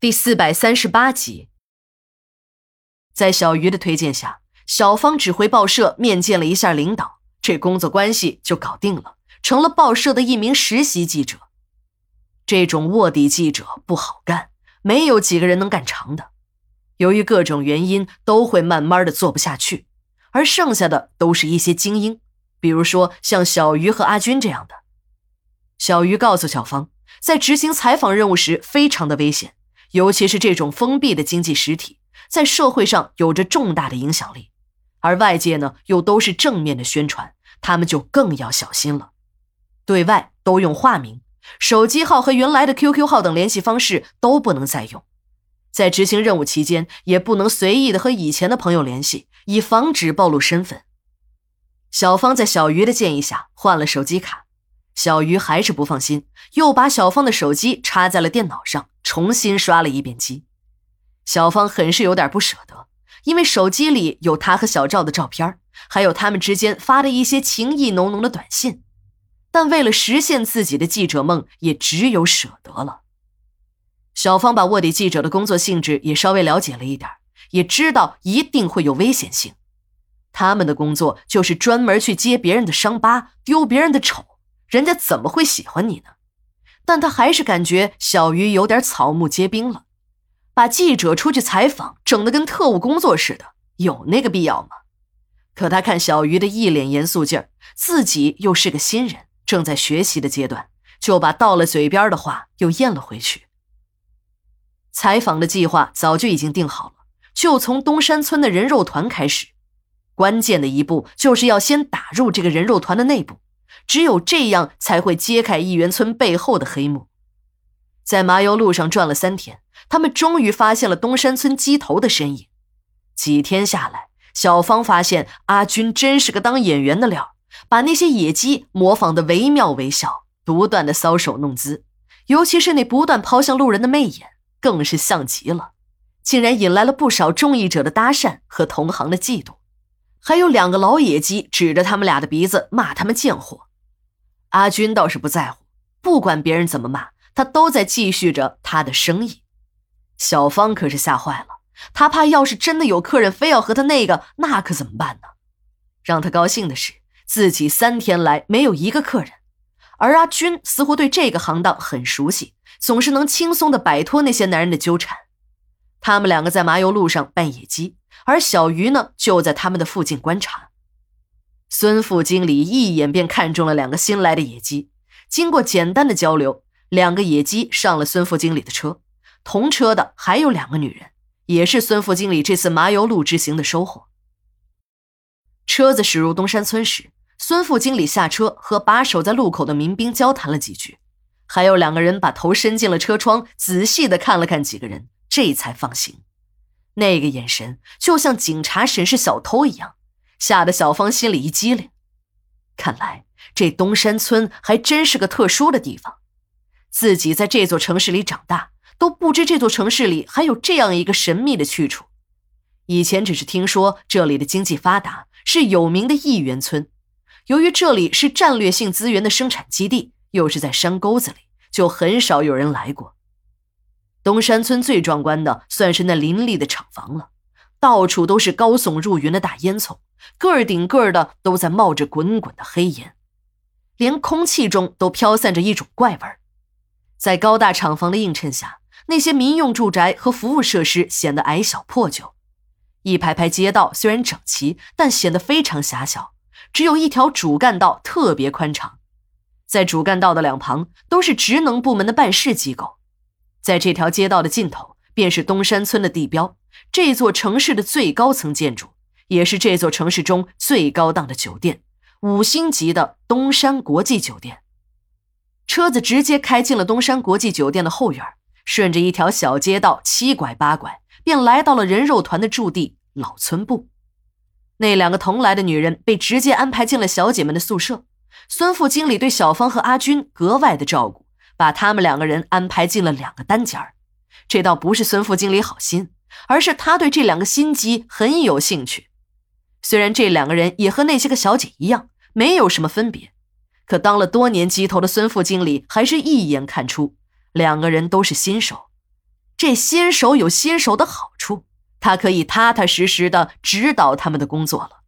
第四百三十八集，在小鱼的推荐下，小芳只回报社面见了一下领导，这工作关系就搞定了，成了报社的一名实习记者。这种卧底记者不好干，没有几个人能干长的。由于各种原因，都会慢慢的做不下去，而剩下的都是一些精英，比如说像小鱼和阿军这样的。小鱼告诉小芳，在执行采访任务时非常的危险。尤其是这种封闭的经济实体，在社会上有着重大的影响力，而外界呢又都是正面的宣传，他们就更要小心了。对外都用化名，手机号和原来的 QQ 号等联系方式都不能再用。在执行任务期间，也不能随意的和以前的朋友联系，以防止暴露身份。小芳在小鱼的建议下换了手机卡。小鱼还是不放心，又把小芳的手机插在了电脑上，重新刷了一遍机。小芳很是有点不舍得，因为手机里有她和小赵的照片，还有他们之间发的一些情意浓浓的短信。但为了实现自己的记者梦，也只有舍得了。小芳把卧底记者的工作性质也稍微了解了一点，也知道一定会有危险性。他们的工作就是专门去揭别人的伤疤，丢别人的丑。人家怎么会喜欢你呢？但他还是感觉小鱼有点草木皆兵了，把记者出去采访整得跟特务工作似的，有那个必要吗？可他看小鱼的一脸严肃劲儿，自己又是个新人，正在学习的阶段，就把到了嘴边的话又咽了回去。采访的计划早就已经定好了，就从东山村的人肉团开始，关键的一步就是要先打入这个人肉团的内部。只有这样才会揭开一元村背后的黑幕。在麻油路上转了三天，他们终于发现了东山村鸡头的身影。几天下来，小芳发现阿军真是个当演员的料，把那些野鸡模仿得惟妙惟肖，不断的搔首弄姿，尤其是那不断抛向路人的媚眼，更是像极了，竟然引来了不少中意者的搭讪和同行的嫉妒。还有两个老野鸡指着他们俩的鼻子骂他们贱货。阿军倒是不在乎，不管别人怎么骂，他都在继续着他的生意。小芳可是吓坏了，她怕要是真的有客人非要和他那个，那可怎么办呢？让他高兴的是，自己三天来没有一个客人，而阿军似乎对这个行当很熟悉，总是能轻松的摆脱那些男人的纠缠。他们两个在麻油路上扮野鸡，而小鱼呢，就在他们的附近观察。孙副经理一眼便看中了两个新来的野鸡，经过简单的交流，两个野鸡上了孙副经理的车。同车的还有两个女人，也是孙副经理这次麻油路之行的收获。车子驶入东山村时，孙副经理下车和把守在路口的民兵交谈了几句，还有两个人把头伸进了车窗，仔细的看了看几个人，这才放行。那个眼神就像警察审视小偷一样。吓得小芳心里一激灵，看来这东山村还真是个特殊的地方。自己在这座城市里长大，都不知这座城市里还有这样一个神秘的去处。以前只是听说这里的经济发达，是有名的亿元村。由于这里是战略性资源的生产基地，又是在山沟子里，就很少有人来过。东山村最壮观的，算是那林立的厂房了，到处都是高耸入云的大烟囱。个儿顶个儿的都在冒着滚滚的黑烟，连空气中都飘散着一种怪味儿。在高大厂房的映衬下，那些民用住宅和服务设施显得矮小破旧。一排排街道虽然整齐，但显得非常狭小，只有一条主干道特别宽敞。在主干道的两旁都是职能部门的办事机构。在这条街道的尽头，便是东山村的地标，这座城市的最高层建筑。也是这座城市中最高档的酒店，五星级的东山国际酒店。车子直接开进了东山国际酒店的后院，顺着一条小街道七拐八拐，便来到了人肉团的驻地老村部。那两个同来的女人被直接安排进了小姐们的宿舍。孙副经理对小芳和阿军格外的照顾，把他们两个人安排进了两个单间儿。这倒不是孙副经理好心，而是他对这两个心机很有兴趣。虽然这两个人也和那些个小姐一样，没有什么分别，可当了多年鸡头的孙副经理还是一眼看出，两个人都是新手。这新手有新手的好处，他可以踏踏实实的指导他们的工作了。